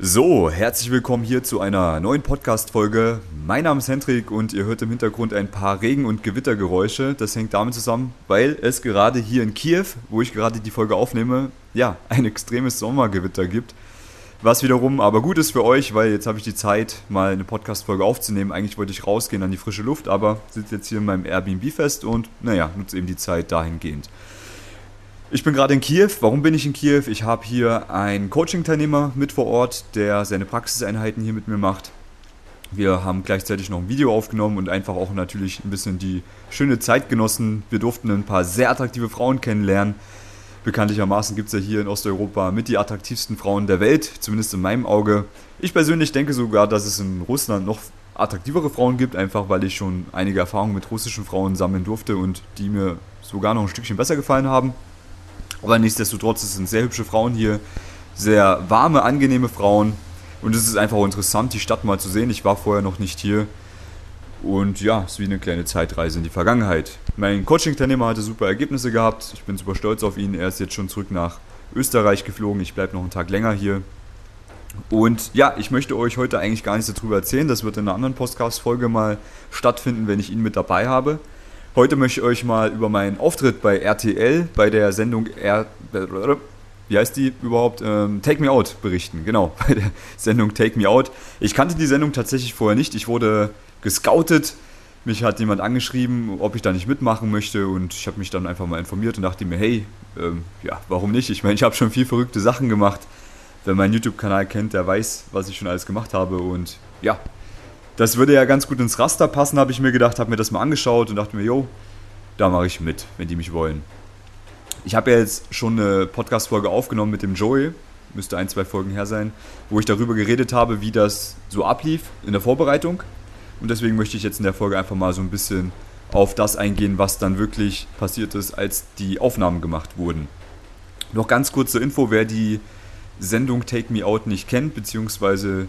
So, herzlich willkommen hier zu einer neuen Podcast-Folge. Mein Name ist Hendrik und ihr hört im Hintergrund ein paar Regen- und Gewittergeräusche. Das hängt damit zusammen, weil es gerade hier in Kiew, wo ich gerade die Folge aufnehme, ja, ein extremes Sommergewitter gibt. Was wiederum aber gut ist für euch, weil jetzt habe ich die Zeit, mal eine Podcast-Folge aufzunehmen. Eigentlich wollte ich rausgehen an die frische Luft, aber sitze jetzt hier in meinem Airbnb fest und, naja, nutze eben die Zeit dahingehend. Ich bin gerade in Kiew. Warum bin ich in Kiew? Ich habe hier einen Coaching-Teilnehmer mit vor Ort, der seine Praxiseinheiten hier mit mir macht. Wir haben gleichzeitig noch ein Video aufgenommen und einfach auch natürlich ein bisschen die schöne Zeit genossen. Wir durften ein paar sehr attraktive Frauen kennenlernen. Bekanntlichermaßen gibt es ja hier in Osteuropa mit die attraktivsten Frauen der Welt, zumindest in meinem Auge. Ich persönlich denke sogar, dass es in Russland noch attraktivere Frauen gibt, einfach weil ich schon einige Erfahrungen mit russischen Frauen sammeln durfte und die mir sogar noch ein Stückchen besser gefallen haben. Aber nichtsdestotrotz, es sind sehr hübsche Frauen hier, sehr warme, angenehme Frauen. Und es ist einfach interessant, die Stadt mal zu sehen. Ich war vorher noch nicht hier. Und ja, es ist wie eine kleine Zeitreise in die Vergangenheit. Mein Coaching-Teilnehmer hatte super Ergebnisse gehabt. Ich bin super stolz auf ihn. Er ist jetzt schon zurück nach Österreich geflogen. Ich bleibe noch einen Tag länger hier. Und ja, ich möchte euch heute eigentlich gar nichts darüber erzählen. Das wird in einer anderen Podcast-Folge mal stattfinden, wenn ich ihn mit dabei habe. Heute möchte ich euch mal über meinen Auftritt bei RTL, bei der Sendung R wie heißt die überhaupt? Ähm, Take Me Out berichten. Genau, bei der Sendung Take Me Out. Ich kannte die Sendung tatsächlich vorher nicht. Ich wurde gescoutet. Mich hat jemand angeschrieben, ob ich da nicht mitmachen möchte und ich habe mich dann einfach mal informiert und dachte mir, hey, ähm, ja, warum nicht? Ich meine, ich habe schon viel verrückte Sachen gemacht. Wer meinen YouTube-Kanal kennt, der weiß, was ich schon alles gemacht habe und ja, das würde ja ganz gut ins Raster passen, habe ich mir gedacht, habe mir das mal angeschaut und dachte mir, jo, da mache ich mit, wenn die mich wollen. Ich habe ja jetzt schon eine Podcast-Folge aufgenommen mit dem Joey, müsste ein, zwei Folgen her sein, wo ich darüber geredet habe, wie das so ablief in der Vorbereitung. Und deswegen möchte ich jetzt in der Folge einfach mal so ein bisschen auf das eingehen, was dann wirklich passiert ist, als die Aufnahmen gemacht wurden. Noch ganz kurze Info, wer die Sendung Take Me Out nicht kennt, beziehungsweise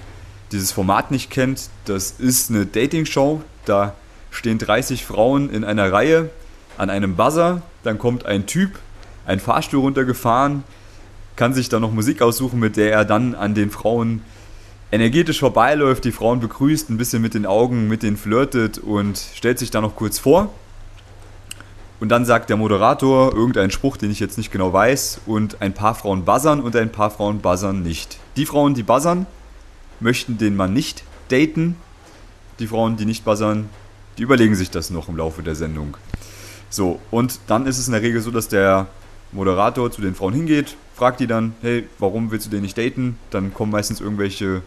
dieses Format nicht kennt, das ist eine Dating-Show. Da stehen 30 Frauen in einer Reihe an einem Buzzer. Dann kommt ein Typ, ein Fahrstuhl runtergefahren, kann sich dann noch Musik aussuchen, mit der er dann an den Frauen energetisch vorbeiläuft, die Frauen begrüßt, ein bisschen mit den Augen, mit denen flirtet und stellt sich dann noch kurz vor. Und dann sagt der Moderator irgendeinen Spruch, den ich jetzt nicht genau weiß, und ein paar Frauen buzzern und ein paar Frauen buzzern nicht. Die Frauen, die buzzern, möchten den Mann nicht daten. Die Frauen, die nicht buzzern, die überlegen sich das noch im Laufe der Sendung. So, und dann ist es in der Regel so, dass der Moderator zu den Frauen hingeht, fragt die dann, hey, warum willst du den nicht daten? Dann kommen meistens irgendwelche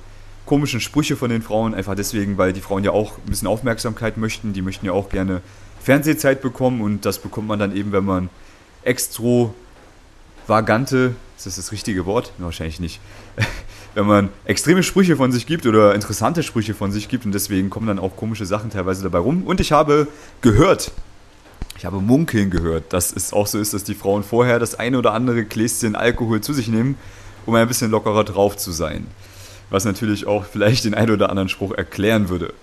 komischen Sprüche von den Frauen, einfach deswegen, weil die Frauen ja auch ein bisschen Aufmerksamkeit möchten. Die möchten ja auch gerne Fernsehzeit bekommen und das bekommt man dann eben, wenn man extravagante, ist das das richtige Wort? Wahrscheinlich nicht. wenn man extreme Sprüche von sich gibt oder interessante Sprüche von sich gibt und deswegen kommen dann auch komische Sachen teilweise dabei rum. Und ich habe gehört, ich habe munkeln gehört, dass es auch so ist, dass die Frauen vorher das eine oder andere Gläschen Alkohol zu sich nehmen, um ein bisschen lockerer drauf zu sein. Was natürlich auch vielleicht den einen oder anderen Spruch erklären würde.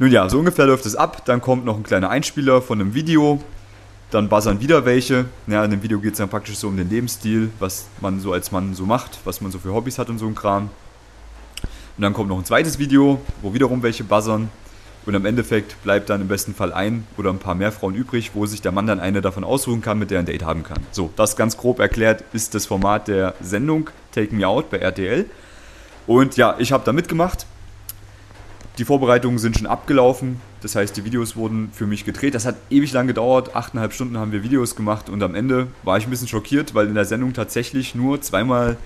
Nun ja, so ungefähr läuft es ab. Dann kommt noch ein kleiner Einspieler von einem Video, dann buzzern wieder welche. Ja, in dem Video geht es dann praktisch so um den Lebensstil, was man so als Mann so macht, was man so für Hobbys hat und so ein Kram. Und dann kommt noch ein zweites Video, wo wiederum welche buzzern. Und im Endeffekt bleibt dann im besten Fall ein oder ein paar mehr Frauen übrig, wo sich der Mann dann eine davon aussuchen kann, mit der er ein Date haben kann. So, das ganz grob erklärt ist das Format der Sendung Take Me Out bei RTL. Und ja, ich habe da mitgemacht. Die Vorbereitungen sind schon abgelaufen. Das heißt, die Videos wurden für mich gedreht. Das hat ewig lang gedauert. Achteinhalb Stunden haben wir Videos gemacht und am Ende war ich ein bisschen schockiert, weil in der Sendung tatsächlich nur zweimal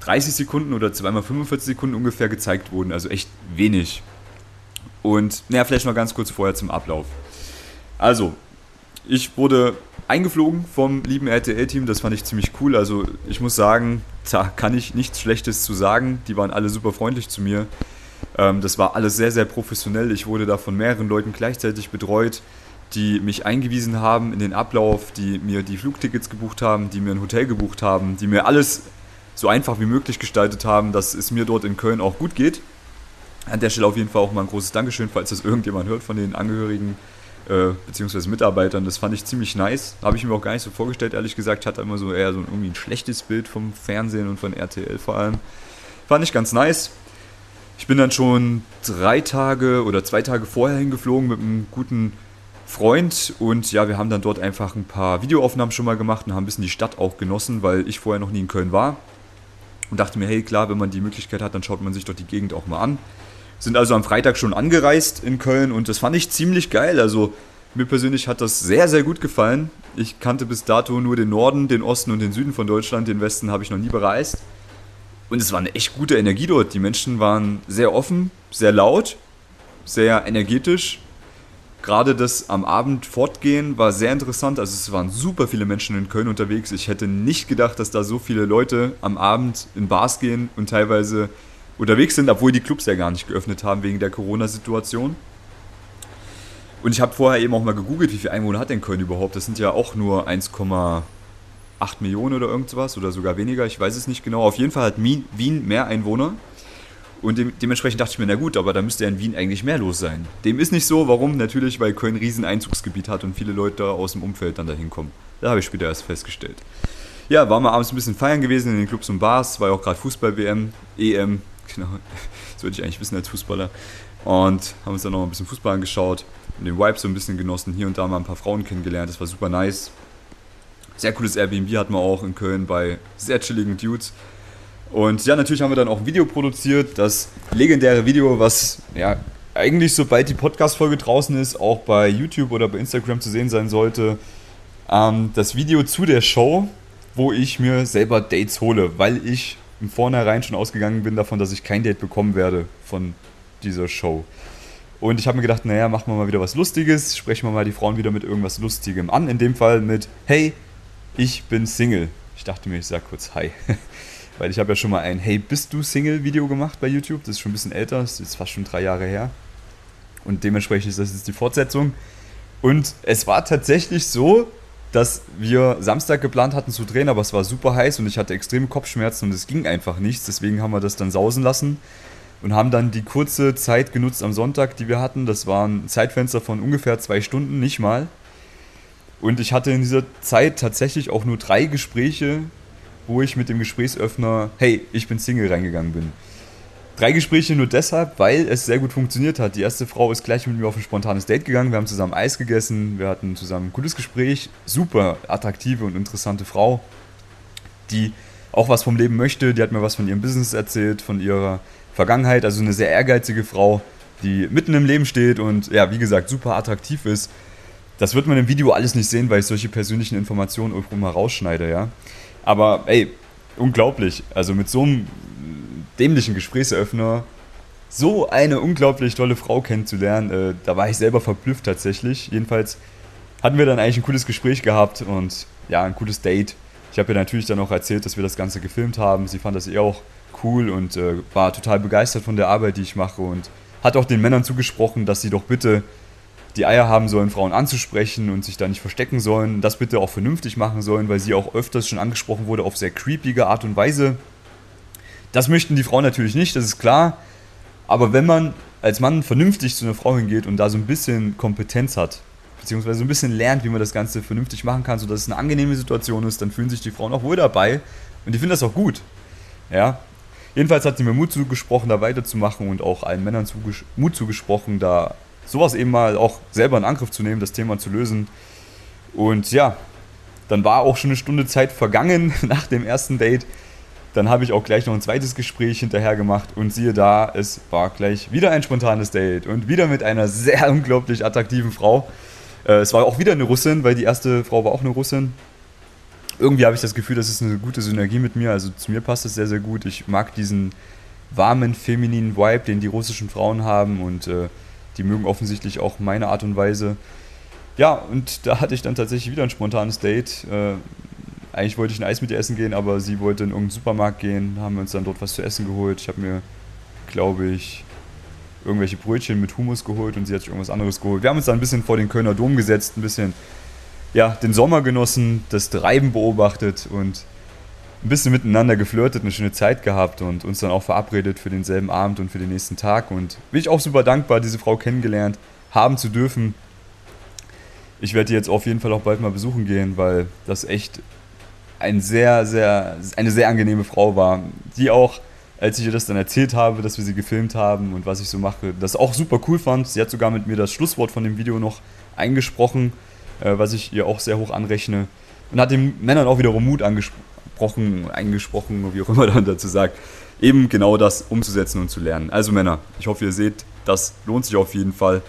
30 Sekunden oder zweimal 45 Sekunden ungefähr gezeigt wurden. Also echt wenig. Und naja, vielleicht noch ganz kurz vorher zum Ablauf. Also, ich wurde eingeflogen vom lieben RTL-Team. Das fand ich ziemlich cool. Also, ich muss sagen, da kann ich nichts Schlechtes zu sagen. Die waren alle super freundlich zu mir. Ähm, das war alles sehr, sehr professionell. Ich wurde da von mehreren Leuten gleichzeitig betreut, die mich eingewiesen haben in den Ablauf, die mir die Flugtickets gebucht haben, die mir ein Hotel gebucht haben, die mir alles so einfach wie möglich gestaltet haben, dass es mir dort in Köln auch gut geht. An der Stelle auf jeden Fall auch mal ein großes Dankeschön, falls das irgendjemand hört von den Angehörigen äh, bzw. Mitarbeitern. Das fand ich ziemlich nice. Habe ich mir auch gar nicht so vorgestellt, ehrlich gesagt. Hatte immer so eher so irgendwie ein schlechtes Bild vom Fernsehen und von RTL vor allem. Fand ich ganz nice. Ich bin dann schon drei Tage oder zwei Tage vorher hingeflogen mit einem guten Freund und ja, wir haben dann dort einfach ein paar Videoaufnahmen schon mal gemacht und haben ein bisschen die Stadt auch genossen, weil ich vorher noch nie in Köln war. Und dachte mir, hey klar, wenn man die Möglichkeit hat, dann schaut man sich doch die Gegend auch mal an. Sind also am Freitag schon angereist in Köln und das fand ich ziemlich geil. Also mir persönlich hat das sehr, sehr gut gefallen. Ich kannte bis dato nur den Norden, den Osten und den Süden von Deutschland. Den Westen habe ich noch nie bereist. Und es war eine echt gute Energie dort. Die Menschen waren sehr offen, sehr laut, sehr energetisch. Gerade das am Abend fortgehen war sehr interessant. Also es waren super viele Menschen in Köln unterwegs. Ich hätte nicht gedacht, dass da so viele Leute am Abend in Bars gehen und teilweise unterwegs sind, obwohl die Clubs ja gar nicht geöffnet haben wegen der Corona-Situation. Und ich habe vorher eben auch mal gegoogelt, wie viele Einwohner hat denn Köln überhaupt? Das sind ja auch nur 1,8 Millionen oder irgendwas oder sogar weniger, ich weiß es nicht genau. Auf jeden Fall hat Wien mehr Einwohner. Und de dementsprechend dachte ich mir, na gut, aber da müsste ja in Wien eigentlich mehr los sein. Dem ist nicht so, warum? Natürlich, weil Köln ein riesen Einzugsgebiet hat und viele Leute aus dem Umfeld dann dahin kommen. Da habe ich später erst festgestellt. Ja, waren wir abends ein bisschen feiern gewesen in den Clubs und Bars, war ja auch gerade Fußball-WM, EM, genau, das würde ich eigentlich wissen als Fußballer. Und haben uns dann noch ein bisschen Fußball angeschaut und den Vibe so ein bisschen genossen, hier und da mal ein paar Frauen kennengelernt, das war super nice. Sehr cooles Airbnb hatten wir auch in Köln bei sehr chilligen Dudes. Und ja, natürlich haben wir dann auch ein Video produziert, das legendäre Video, was ja eigentlich sobald die Podcast-Folge draußen ist, auch bei YouTube oder bei Instagram zu sehen sein sollte. Ähm, das Video zu der Show, wo ich mir selber Dates hole, weil ich im Vornherein schon ausgegangen bin davon, dass ich kein Date bekommen werde von dieser Show. Und ich habe mir gedacht, naja, machen wir mal wieder was Lustiges, sprechen wir mal die Frauen wieder mit irgendwas Lustigem an. In dem Fall mit, hey, ich bin Single. Ich dachte mir, ich sag kurz Hi. Weil ich habe ja schon mal ein Hey, bist du Single-Video gemacht bei YouTube. Das ist schon ein bisschen älter, das ist fast schon drei Jahre her. Und dementsprechend ist das jetzt die Fortsetzung. Und es war tatsächlich so, dass wir Samstag geplant hatten zu drehen, aber es war super heiß und ich hatte extreme Kopfschmerzen und es ging einfach nichts. Deswegen haben wir das dann sausen lassen und haben dann die kurze Zeit genutzt am Sonntag, die wir hatten. Das war ein Zeitfenster von ungefähr zwei Stunden, nicht mal. Und ich hatte in dieser Zeit tatsächlich auch nur drei Gespräche, wo ich mit dem Gesprächsöffner, hey, ich bin Single reingegangen bin. Drei Gespräche nur deshalb, weil es sehr gut funktioniert hat. Die erste Frau ist gleich mit mir auf ein spontanes Date gegangen. Wir haben zusammen Eis gegessen, wir hatten zusammen ein cooles Gespräch. Super attraktive und interessante Frau, die auch was vom Leben möchte. Die hat mir was von ihrem Business erzählt, von ihrer Vergangenheit. Also eine sehr ehrgeizige Frau, die mitten im Leben steht und ja, wie gesagt, super attraktiv ist. Das wird man im Video alles nicht sehen, weil ich solche persönlichen Informationen irgendwo mal rausschneide, ja. Aber ey, unglaublich. Also mit so einem dämlichen Gesprächseröffner so eine unglaublich tolle Frau kennenzulernen, äh, da war ich selber verblüfft tatsächlich. Jedenfalls hatten wir dann eigentlich ein cooles Gespräch gehabt und ja, ein cooles Date. Ich habe ihr natürlich dann auch erzählt, dass wir das Ganze gefilmt haben. Sie fand das eh auch cool und äh, war total begeistert von der Arbeit, die ich mache und hat auch den Männern zugesprochen, dass sie doch bitte die Eier haben sollen, Frauen anzusprechen und sich da nicht verstecken sollen, das bitte auch vernünftig machen sollen, weil sie auch öfters schon angesprochen wurde auf sehr creepige Art und Weise. Das möchten die Frauen natürlich nicht, das ist klar. Aber wenn man als Mann vernünftig zu einer Frau hingeht und da so ein bisschen Kompetenz hat, beziehungsweise so ein bisschen lernt, wie man das Ganze vernünftig machen kann, sodass es eine angenehme Situation ist, dann fühlen sich die Frauen auch wohl dabei und die finden das auch gut. Ja. Jedenfalls hat sie mir Mut zugesprochen, da weiterzumachen und auch allen Männern Mut zugesprochen, da sowas eben mal auch selber in Angriff zu nehmen, das Thema zu lösen. Und ja, dann war auch schon eine Stunde Zeit vergangen nach dem ersten Date. Dann habe ich auch gleich noch ein zweites Gespräch hinterher gemacht und siehe da, es war gleich wieder ein spontanes Date und wieder mit einer sehr unglaublich attraktiven Frau. Äh, es war auch wieder eine Russin, weil die erste Frau war auch eine Russin. Irgendwie habe ich das Gefühl, das ist eine gute Synergie mit mir. Also zu mir passt es sehr, sehr gut. Ich mag diesen warmen, femininen Vibe, den die russischen Frauen haben und äh, die mögen offensichtlich auch meine Art und Weise. Ja, und da hatte ich dann tatsächlich wieder ein spontanes Date. Äh, eigentlich wollte ich ein Eis mit ihr essen gehen, aber sie wollte in irgendeinen Supermarkt gehen, haben wir uns dann dort was zu essen geholt. Ich habe mir, glaube ich, irgendwelche Brötchen mit Hummus geholt und sie hat sich irgendwas anderes geholt. Wir haben uns dann ein bisschen vor den Kölner Dom gesetzt, ein bisschen ja, den Sommer genossen, das Treiben beobachtet und ein bisschen miteinander geflirtet, eine schöne Zeit gehabt und uns dann auch verabredet für denselben Abend und für den nächsten Tag. Und bin ich auch super dankbar, diese Frau kennengelernt haben zu dürfen. Ich werde die jetzt auf jeden Fall auch bald mal besuchen gehen, weil das echt ein sehr, sehr, eine sehr angenehme Frau war, die auch als ich ihr das dann erzählt habe, dass wir sie gefilmt haben und was ich so mache, das auch super cool fand. Sie hat sogar mit mir das Schlusswort von dem Video noch eingesprochen, äh, was ich ihr auch sehr hoch anrechne. Und hat den Männern auch wiederum Mut angesprochen, eingesprochen, wie auch immer man dazu sagt, eben genau das umzusetzen und zu lernen. Also Männer, ich hoffe, ihr seht, das lohnt sich auf jeden Fall,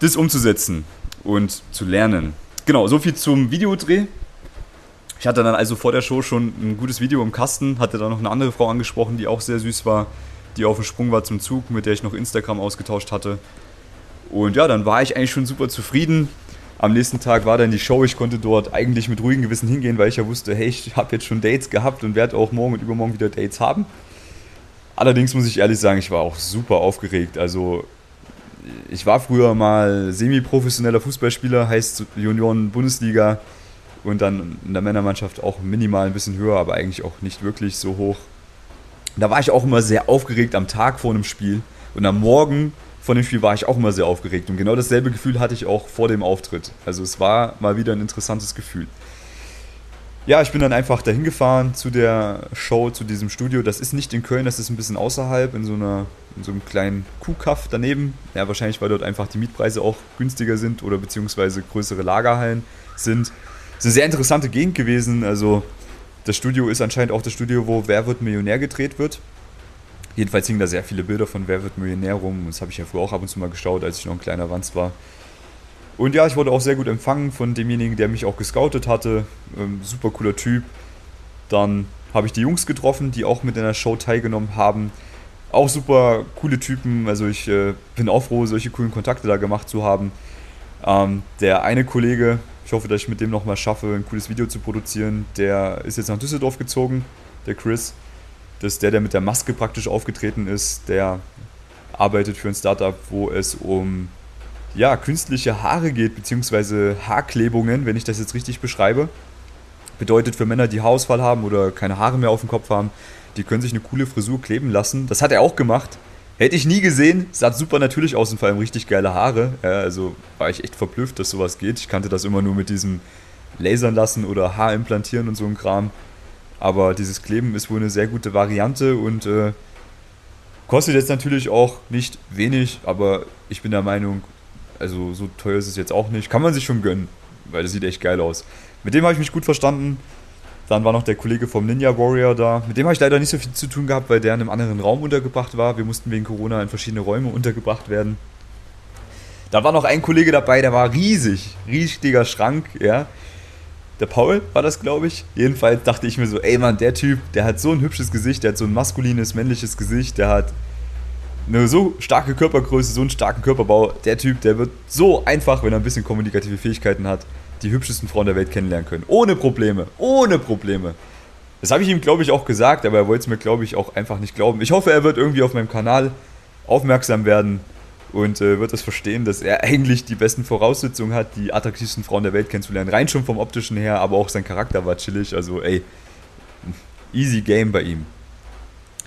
das umzusetzen und zu lernen. Genau, soviel zum Videodreh. Ich hatte dann also vor der Show schon ein gutes Video im Kasten, hatte dann noch eine andere Frau angesprochen, die auch sehr süß war, die auf dem Sprung war zum Zug, mit der ich noch Instagram ausgetauscht hatte. Und ja, dann war ich eigentlich schon super zufrieden. Am nächsten Tag war dann die Show. Ich konnte dort eigentlich mit ruhigem Gewissen hingehen, weil ich ja wusste, hey, ich habe jetzt schon Dates gehabt und werde auch morgen und übermorgen wieder Dates haben. Allerdings muss ich ehrlich sagen, ich war auch super aufgeregt. Also ich war früher mal semi-professioneller Fußballspieler, heißt Junioren-Bundesliga und dann in der Männermannschaft auch minimal ein bisschen höher, aber eigentlich auch nicht wirklich so hoch. Da war ich auch immer sehr aufgeregt am Tag vor einem Spiel und am Morgen von dem Spiel war ich auch immer sehr aufgeregt. Und genau dasselbe Gefühl hatte ich auch vor dem Auftritt. Also es war mal wieder ein interessantes Gefühl. Ja, ich bin dann einfach dahin gefahren zu der Show, zu diesem Studio. Das ist nicht in Köln, das ist ein bisschen außerhalb, in so, einer, in so einem kleinen Kuhkaff daneben. Ja, wahrscheinlich, weil dort einfach die Mietpreise auch günstiger sind oder beziehungsweise größere Lagerhallen sind. Es ist eine sehr interessante Gegend gewesen. Also das Studio ist anscheinend auch das Studio, wo Wer wird Millionär gedreht wird. Jedenfalls hingen da sehr viele Bilder von Wer wird Millionär rum. Das habe ich ja früher auch ab und zu mal geschaut, als ich noch ein kleiner Wanz war. Und ja, ich wurde auch sehr gut empfangen von demjenigen, der mich auch gescoutet hatte. Ähm, super cooler Typ. Dann habe ich die Jungs getroffen, die auch mit in der Show teilgenommen haben. Auch super coole Typen. Also ich äh, bin auch froh, solche coolen Kontakte da gemacht zu haben. Ähm, der eine Kollege, ich hoffe, dass ich mit dem nochmal schaffe, ein cooles Video zu produzieren, der ist jetzt nach Düsseldorf gezogen, der Chris. Das ist der, der mit der Maske praktisch aufgetreten ist. Der arbeitet für ein Startup, wo es um ja, künstliche Haare geht, beziehungsweise Haarklebungen, wenn ich das jetzt richtig beschreibe. Bedeutet für Männer, die Haarausfall haben oder keine Haare mehr auf dem Kopf haben, die können sich eine coole Frisur kleben lassen. Das hat er auch gemacht. Hätte ich nie gesehen, sah super natürlich aus und vor allem richtig geile Haare. Ja, also war ich echt verblüfft, dass sowas geht. Ich kannte das immer nur mit diesem Lasern lassen oder Haar implantieren und so ein Kram. Aber dieses Kleben ist wohl eine sehr gute Variante und äh, kostet jetzt natürlich auch nicht wenig, aber ich bin der Meinung, also so teuer ist es jetzt auch nicht. Kann man sich schon gönnen, weil das sieht echt geil aus. Mit dem habe ich mich gut verstanden. Dann war noch der Kollege vom Ninja Warrior da. Mit dem habe ich leider nicht so viel zu tun gehabt, weil der in einem anderen Raum untergebracht war. Wir mussten wegen Corona in verschiedene Räume untergebracht werden. Da war noch ein Kollege dabei, der war riesig, riesiger Schrank, ja der Paul war das, glaube ich. Jedenfalls dachte ich mir so, ey Mann, der Typ, der hat so ein hübsches Gesicht, der hat so ein maskulines, männliches Gesicht, der hat eine so starke Körpergröße, so einen starken Körperbau. Der Typ, der wird so einfach, wenn er ein bisschen kommunikative Fähigkeiten hat, die hübschesten Frauen der Welt kennenlernen können. Ohne Probleme, ohne Probleme. Das habe ich ihm, glaube ich, auch gesagt, aber er wollte es mir, glaube ich, auch einfach nicht glauben. Ich hoffe, er wird irgendwie auf meinem Kanal aufmerksam werden und äh, wird das verstehen, dass er eigentlich die besten Voraussetzungen hat, die attraktivsten Frauen der Welt kennenzulernen. Rein schon vom optischen her, aber auch sein Charakter war chillig. Also, ey, easy game bei ihm.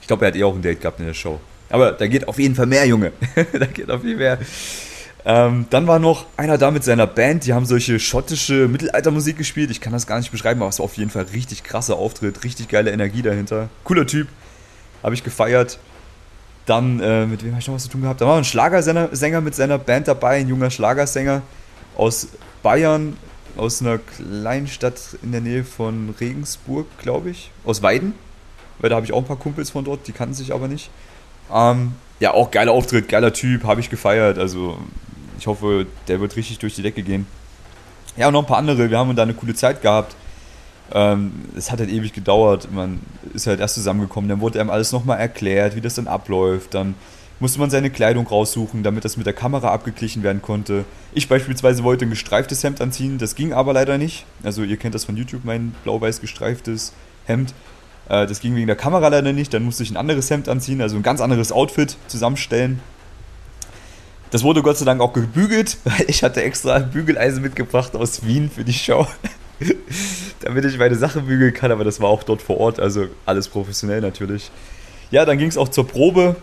Ich glaube, er hat eh auch ein Date gehabt in der Show. Aber da geht auf jeden Fall mehr, Junge. da geht auf jeden Fall mehr. Ähm, dann war noch einer da mit seiner Band, die haben solche schottische Mittelaltermusik gespielt. Ich kann das gar nicht beschreiben, aber es war auf jeden Fall richtig krasser Auftritt, richtig geile Energie dahinter. Cooler Typ, habe ich gefeiert. Dann, äh, mit wem habe ich noch was zu tun gehabt? Da war ein Schlagersänger mit seiner Band dabei, ein junger Schlagersänger aus Bayern, aus einer Kleinstadt in der Nähe von Regensburg, glaube ich. Aus Weiden, weil da habe ich auch ein paar Kumpels von dort, die kannten sich aber nicht. Ähm, ja, auch geiler Auftritt, geiler Typ, habe ich gefeiert. Also ich hoffe, der wird richtig durch die Decke gehen. Ja, und noch ein paar andere. Wir haben da eine coole Zeit gehabt. Ähm, es hat halt ewig gedauert. Man ist halt erst zusammengekommen. Dann wurde einem alles nochmal erklärt, wie das dann abläuft. Dann musste man seine Kleidung raussuchen, damit das mit der Kamera abgeglichen werden konnte. Ich beispielsweise wollte ein gestreiftes Hemd anziehen, das ging aber leider nicht. Also ihr kennt das von YouTube, mein blau-weiß gestreiftes Hemd. Äh, das ging wegen der Kamera leider nicht. Dann musste ich ein anderes Hemd anziehen, also ein ganz anderes Outfit zusammenstellen. Das wurde Gott sei Dank auch gebügelt, weil ich hatte extra Bügeleisen mitgebracht aus Wien für die Show. damit ich meine Sache bügeln kann, aber das war auch dort vor Ort, also alles professionell natürlich. Ja, dann ging es auch zur Probe.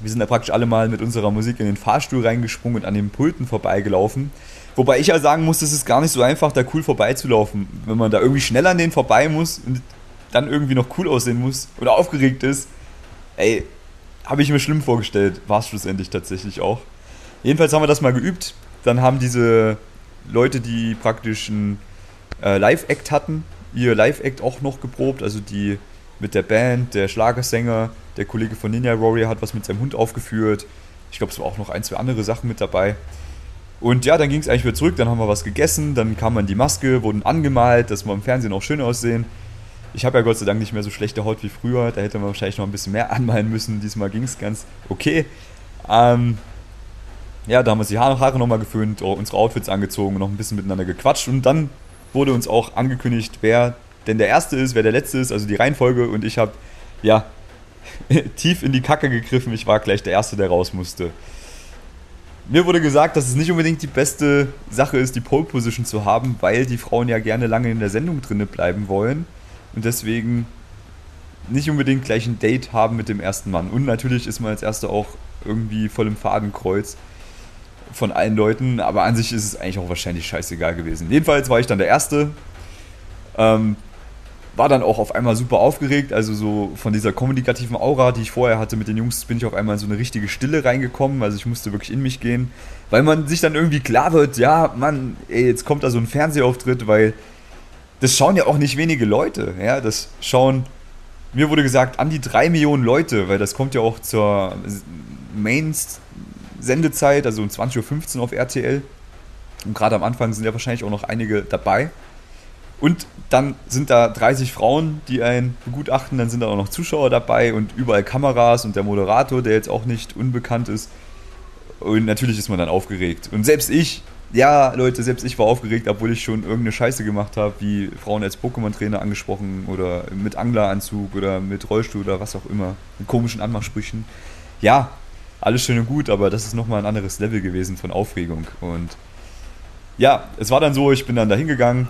Wir sind da praktisch alle mal mit unserer Musik in den Fahrstuhl reingesprungen und an den Pulten vorbeigelaufen. Wobei ich ja sagen muss, es ist gar nicht so einfach, da cool vorbeizulaufen. Wenn man da irgendwie schnell an denen vorbei muss und dann irgendwie noch cool aussehen muss oder aufgeregt ist, ey, habe ich mir schlimm vorgestellt, war es schlussendlich tatsächlich auch. Jedenfalls haben wir das mal geübt. Dann haben diese Leute, die praktisch ein äh, Live-Act hatten, ihr Live-Act auch noch geprobt. Also die mit der Band, der Schlagersänger, der Kollege von Ninja Warrior hat was mit seinem Hund aufgeführt. Ich glaube, es war auch noch ein, zwei andere Sachen mit dabei. Und ja, dann ging es eigentlich wieder zurück, dann haben wir was gegessen, dann kam man die Maske, wurden angemalt, dass wir im Fernsehen auch schön aussehen. Ich habe ja Gott sei Dank nicht mehr so schlechte Haut wie früher, da hätte man wahrscheinlich noch ein bisschen mehr anmalen müssen. Diesmal ging es ganz okay. Ähm, ja, da haben wir uns die Haare nochmal geföhnt, unsere Outfits angezogen, noch ein bisschen miteinander gequatscht und dann wurde uns auch angekündigt, wer denn der Erste ist, wer der Letzte ist, also die Reihenfolge und ich habe, ja, tief in die Kacke gegriffen, ich war gleich der Erste, der raus musste. Mir wurde gesagt, dass es nicht unbedingt die beste Sache ist, die Pole Position zu haben, weil die Frauen ja gerne lange in der Sendung drinne bleiben wollen und deswegen nicht unbedingt gleich ein Date haben mit dem ersten Mann. Und natürlich ist man als Erster auch irgendwie voll im Fadenkreuz von allen Leuten, aber an sich ist es eigentlich auch wahrscheinlich scheißegal gewesen. Jedenfalls war ich dann der Erste. Ähm, war dann auch auf einmal super aufgeregt, also so von dieser kommunikativen Aura, die ich vorher hatte mit den Jungs, bin ich auf einmal in so eine richtige Stille reingekommen, also ich musste wirklich in mich gehen, weil man sich dann irgendwie klar wird, ja, Mann, ey, jetzt kommt da so ein Fernsehauftritt, weil das schauen ja auch nicht wenige Leute, ja, das schauen, mir wurde gesagt, an die drei Millionen Leute, weil das kommt ja auch zur Main-Sendezeit, also um 20.15 Uhr auf RTL und gerade am Anfang sind ja wahrscheinlich auch noch einige dabei. Und dann sind da 30 Frauen, die einen begutachten, dann sind da auch noch Zuschauer dabei und überall Kameras und der Moderator, der jetzt auch nicht unbekannt ist. Und natürlich ist man dann aufgeregt. Und selbst ich, ja, Leute, selbst ich war aufgeregt, obwohl ich schon irgendeine Scheiße gemacht habe, wie Frauen als Pokémon-Trainer angesprochen oder mit Angleranzug oder mit Rollstuhl oder was auch immer, mit komischen Anmachsprüchen. Ja, alles schön und gut, aber das ist nochmal ein anderes Level gewesen von Aufregung. Und ja, es war dann so, ich bin dann da hingegangen,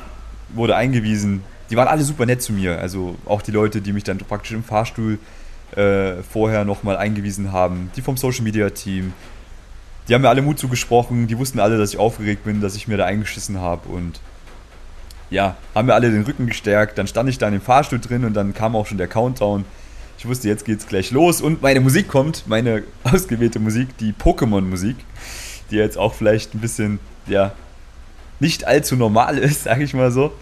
wurde eingewiesen. Die waren alle super nett zu mir. Also auch die Leute, die mich dann praktisch im Fahrstuhl äh, vorher nochmal eingewiesen haben. Die vom Social Media Team. Die haben mir alle Mut zugesprochen. Die wussten alle, dass ich aufgeregt bin, dass ich mir da eingeschissen habe. Und ja, haben mir alle den Rücken gestärkt. Dann stand ich da in dem Fahrstuhl drin und dann kam auch schon der Countdown. Ich wusste, jetzt geht's gleich los. Und meine Musik kommt, meine ausgewählte Musik, die Pokémon-Musik, die jetzt auch vielleicht ein bisschen, ja, nicht allzu normal ist, sage ich mal so.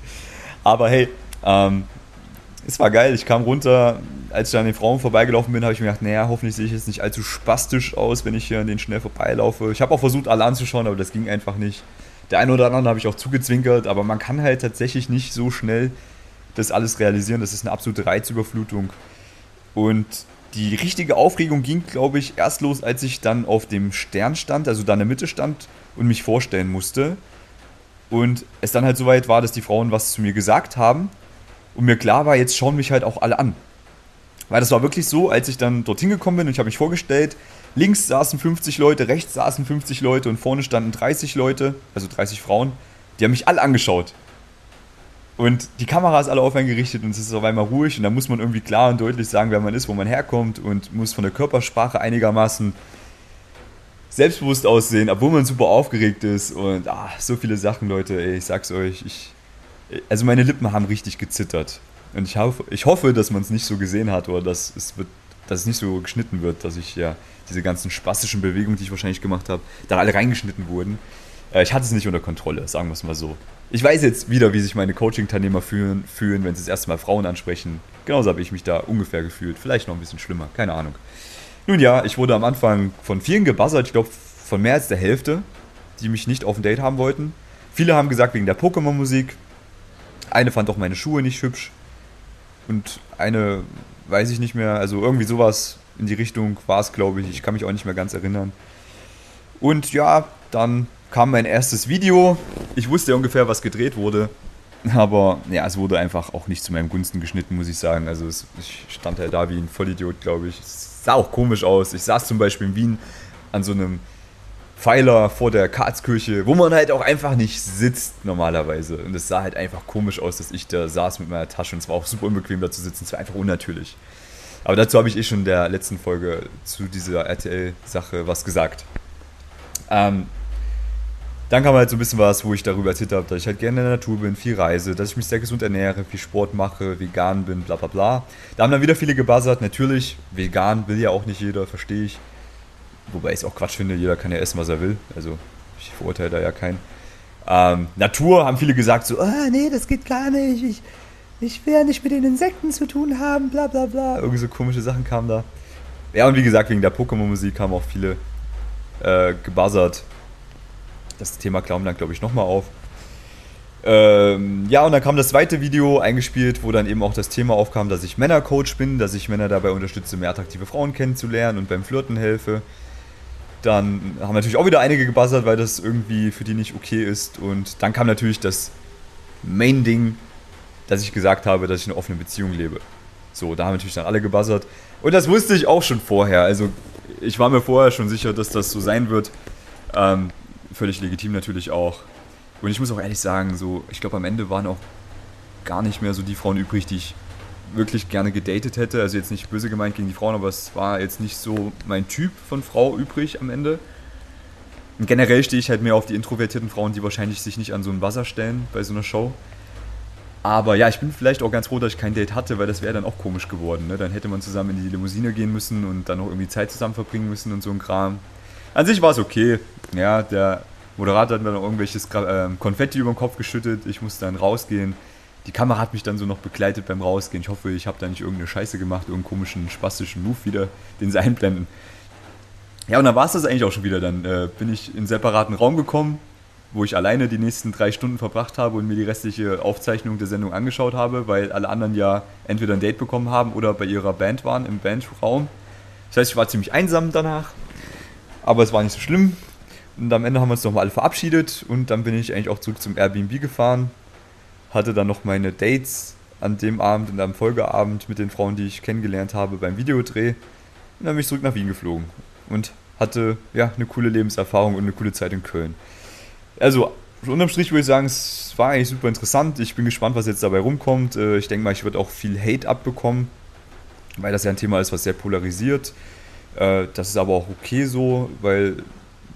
Aber hey, ähm, es war geil. Ich kam runter, als ich an den Frauen vorbeigelaufen bin, habe ich mir gedacht, naja, hoffentlich sehe ich jetzt nicht allzu spastisch aus, wenn ich hier an den schnell vorbeilaufe. Ich habe auch versucht, alle anzuschauen, aber das ging einfach nicht. Der eine oder andere habe ich auch zugezwinkert, aber man kann halt tatsächlich nicht so schnell das alles realisieren. Das ist eine absolute Reizüberflutung. Und die richtige Aufregung ging, glaube ich, erst los, als ich dann auf dem Stern stand, also da in der Mitte stand und mich vorstellen musste. Und es dann halt soweit war, dass die Frauen was zu mir gesagt haben und mir klar war, jetzt schauen mich halt auch alle an. Weil das war wirklich so, als ich dann dorthin gekommen bin und ich habe mich vorgestellt, links saßen 50 Leute, rechts saßen 50 Leute und vorne standen 30 Leute, also 30 Frauen, die haben mich alle angeschaut. Und die Kamera ist alle auf einen gerichtet und es ist auf einmal ruhig und da muss man irgendwie klar und deutlich sagen, wer man ist, wo man herkommt und muss von der Körpersprache einigermaßen selbstbewusst aussehen, obwohl man super aufgeregt ist und ach, so viele Sachen, Leute, ey, ich sag's euch, ich, also meine Lippen haben richtig gezittert. Und ich hoffe, ich hoffe dass man es nicht so gesehen hat oder dass es, wird, dass es nicht so geschnitten wird, dass ich ja diese ganzen spastischen Bewegungen, die ich wahrscheinlich gemacht habe, da alle reingeschnitten wurden. Äh, ich hatte es nicht unter Kontrolle, sagen wir es mal so. Ich weiß jetzt wieder, wie sich meine Coaching-Teilnehmer fühlen, fühlen, wenn sie das erste Mal Frauen ansprechen. Genauso habe ich mich da ungefähr gefühlt. Vielleicht noch ein bisschen schlimmer, keine Ahnung. Nun ja, ich wurde am Anfang von vielen gebuzzert, ich glaube von mehr als der Hälfte, die mich nicht auf ein Date haben wollten. Viele haben gesagt wegen der Pokémon-Musik. Eine fand auch meine Schuhe nicht hübsch. Und eine weiß ich nicht mehr, also irgendwie sowas in die Richtung war es, glaube ich. Ich kann mich auch nicht mehr ganz erinnern. Und ja, dann kam mein erstes Video. Ich wusste ja ungefähr, was gedreht wurde. Aber ja, es wurde einfach auch nicht zu meinem Gunsten geschnitten, muss ich sagen. Also es, ich stand halt da wie ein Vollidiot, glaube ich. Es sah auch komisch aus. Ich saß zum Beispiel in Wien an so einem Pfeiler vor der Karlskirche, wo man halt auch einfach nicht sitzt normalerweise. Und es sah halt einfach komisch aus, dass ich da saß mit meiner Tasche und es war auch super unbequem da zu sitzen. Es war einfach unnatürlich. Aber dazu habe ich eh schon in der letzten Folge zu dieser RTL-Sache was gesagt. Ähm, Dann kam halt so ein bisschen was, wo ich darüber erzählt habe, dass ich halt gerne in der Natur bin, viel reise, dass ich mich sehr gesund ernähre, viel Sport mache, vegan bin, bla bla bla. Da haben dann wieder viele gebuzzert. Natürlich, vegan will ja auch nicht jeder, verstehe ich. Wobei ich es auch Quatsch finde, jeder kann ja essen, was er will. Also ich verurteile da ja keinen. Ähm, Natur haben viele gesagt, so, ah, nee, das geht gar nicht. Ich, ich will ja nicht mit den Insekten zu tun haben, bla bla bla. Irgendwie so komische Sachen kamen da. Ja, und wie gesagt, wegen der Pokémon-Musik kamen auch viele äh, gebuzzert. Das Thema klauen dann, glaube ich, nochmal auf. Ähm, ja, und dann kam das zweite Video eingespielt, wo dann eben auch das Thema aufkam, dass ich Männercoach bin, dass ich Männer dabei unterstütze, mehr attraktive Frauen kennenzulernen und beim Flirten helfe. Dann haben natürlich auch wieder einige gebuzzert, weil das irgendwie für die nicht okay ist. Und dann kam natürlich das Main-Ding, dass ich gesagt habe, dass ich eine offene Beziehung lebe. So, da haben natürlich dann alle gebuzzert. Und das wusste ich auch schon vorher. Also, ich war mir vorher schon sicher, dass das so sein wird. Ähm, völlig legitim natürlich auch. Und ich muss auch ehrlich sagen, so, ich glaube, am Ende waren auch gar nicht mehr so die Frauen übrig, die ich wirklich gerne gedatet hätte. Also jetzt nicht böse gemeint gegen die Frauen, aber es war jetzt nicht so mein Typ von Frau übrig am Ende. Und generell stehe ich halt mehr auf die introvertierten Frauen, die wahrscheinlich sich nicht an so ein Wasser stellen bei so einer Show. Aber ja, ich bin vielleicht auch ganz froh, dass ich kein Date hatte, weil das wäre dann auch komisch geworden. Ne? Dann hätte man zusammen in die Limousine gehen müssen und dann noch irgendwie Zeit zusammen verbringen müssen und so ein Kram. An sich war es okay. Ja, der Moderator hat mir dann irgendwelches ähm, Konfetti über den Kopf geschüttet. Ich musste dann rausgehen. Die Kamera hat mich dann so noch begleitet beim Rausgehen. Ich hoffe, ich habe da nicht irgendeine Scheiße gemacht, irgendeinen komischen, spastischen Move wieder, den sie einblenden. Ja, und dann war es das eigentlich auch schon wieder. Dann äh, bin ich in einen separaten Raum gekommen, wo ich alleine die nächsten drei Stunden verbracht habe und mir die restliche Aufzeichnung der Sendung angeschaut habe, weil alle anderen ja entweder ein Date bekommen haben oder bei ihrer Band waren im Bandraum. Das heißt, ich war ziemlich einsam danach, aber es war nicht so schlimm. Und am Ende haben wir uns nochmal alle verabschiedet und dann bin ich eigentlich auch zurück zum Airbnb gefahren. Hatte dann noch meine Dates an dem Abend und am Folgeabend mit den Frauen, die ich kennengelernt habe beim Videodreh. Und dann bin ich zurück nach Wien geflogen und hatte ja eine coole Lebenserfahrung und eine coole Zeit in Köln. Also unterm Strich würde ich sagen, es war eigentlich super interessant. Ich bin gespannt, was jetzt dabei rumkommt. Äh, ich denke mal, ich werde auch viel Hate abbekommen, weil das ja ein Thema ist, was sehr polarisiert. Äh, das ist aber auch okay so, weil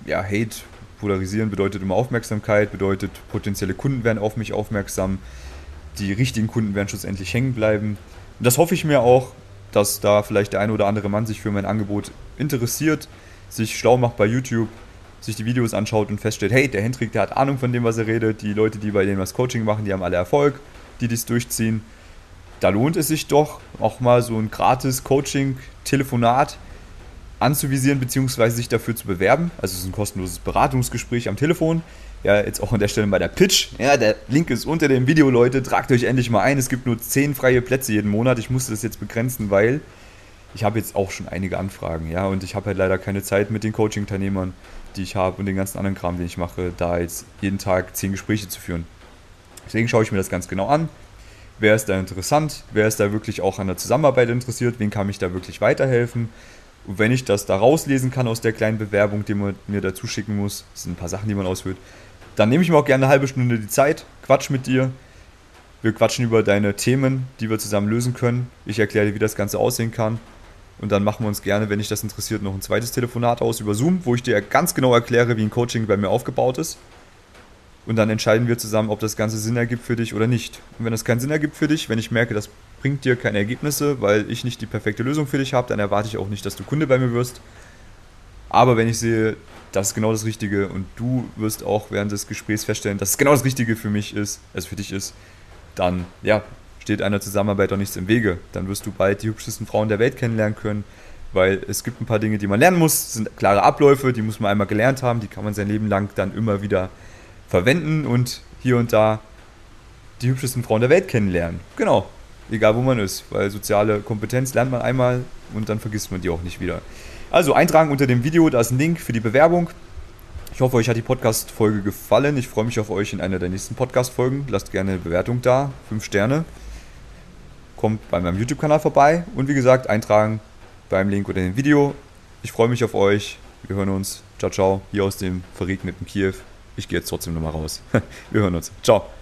ja, Hate polarisieren bedeutet immer Aufmerksamkeit, bedeutet potenzielle Kunden werden auf mich aufmerksam, die richtigen Kunden werden schlussendlich hängen bleiben. Und das hoffe ich mir auch, dass da vielleicht der eine oder andere Mann sich für mein Angebot interessiert, sich schlau macht bei YouTube, sich die Videos anschaut und feststellt, hey, der Hendrik, der hat Ahnung von dem, was er redet, die Leute, die bei denen was Coaching machen, die haben alle Erfolg, die dies durchziehen. Da lohnt es sich doch, auch mal so ein gratis Coaching-Telefonat anzuvisieren bzw. sich dafür zu bewerben. Also es ist ein kostenloses Beratungsgespräch am Telefon. Ja, jetzt auch an der Stelle bei der Pitch. Ja, der Link ist unter dem Video, Leute. Tragt euch endlich mal ein. Es gibt nur 10 freie Plätze jeden Monat. Ich musste das jetzt begrenzen, weil ich habe jetzt auch schon einige Anfragen, ja, und ich habe halt leider keine Zeit mit den Coaching-Teilnehmern, die ich habe und den ganzen anderen Kram, den ich mache, da jetzt jeden Tag 10 Gespräche zu führen. Deswegen schaue ich mir das ganz genau an. Wer ist da interessant? Wer ist da wirklich auch an der Zusammenarbeit interessiert? Wen kann mich da wirklich weiterhelfen? Und wenn ich das da rauslesen kann aus der kleinen Bewerbung, die man mir dazu schicken muss, das sind ein paar Sachen, die man ausführt, dann nehme ich mir auch gerne eine halbe Stunde die Zeit, quatsch mit dir. Wir quatschen über deine Themen, die wir zusammen lösen können. Ich erkläre dir, wie das Ganze aussehen kann. Und dann machen wir uns gerne, wenn dich das interessiert, noch ein zweites Telefonat aus über Zoom, wo ich dir ganz genau erkläre, wie ein Coaching bei mir aufgebaut ist. Und dann entscheiden wir zusammen, ob das Ganze Sinn ergibt für dich oder nicht. Und wenn das keinen Sinn ergibt für dich, wenn ich merke, das bringt dir keine Ergebnisse, weil ich nicht die perfekte Lösung für dich habe, dann erwarte ich auch nicht, dass du Kunde bei mir wirst. Aber wenn ich sehe, das ist genau das Richtige und du wirst auch während des Gesprächs feststellen, dass es genau das Richtige für mich ist, also für dich ist, dann ja, steht einer Zusammenarbeit auch nichts im Wege. Dann wirst du bald die hübschesten Frauen der Welt kennenlernen können, weil es gibt ein paar Dinge, die man lernen muss, das sind klare Abläufe, die muss man einmal gelernt haben, die kann man sein Leben lang dann immer wieder verwenden und hier und da die hübschesten Frauen der Welt kennenlernen. Genau, egal wo man ist, weil soziale Kompetenz lernt man einmal und dann vergisst man die auch nicht wieder. Also eintragen unter dem Video, da ist ein Link für die Bewerbung. Ich hoffe, euch hat die Podcast-Folge gefallen. Ich freue mich auf euch in einer der nächsten Podcast-Folgen. Lasst gerne eine Bewertung da, 5 Sterne. Kommt bei meinem YouTube-Kanal vorbei und wie gesagt, eintragen beim Link unter dem Video. Ich freue mich auf euch. Wir hören uns. Ciao, ciao. Hier aus dem verregneten Kiew. Ich gehe jetzt trotzdem nochmal raus. Wir hören uns. Ciao.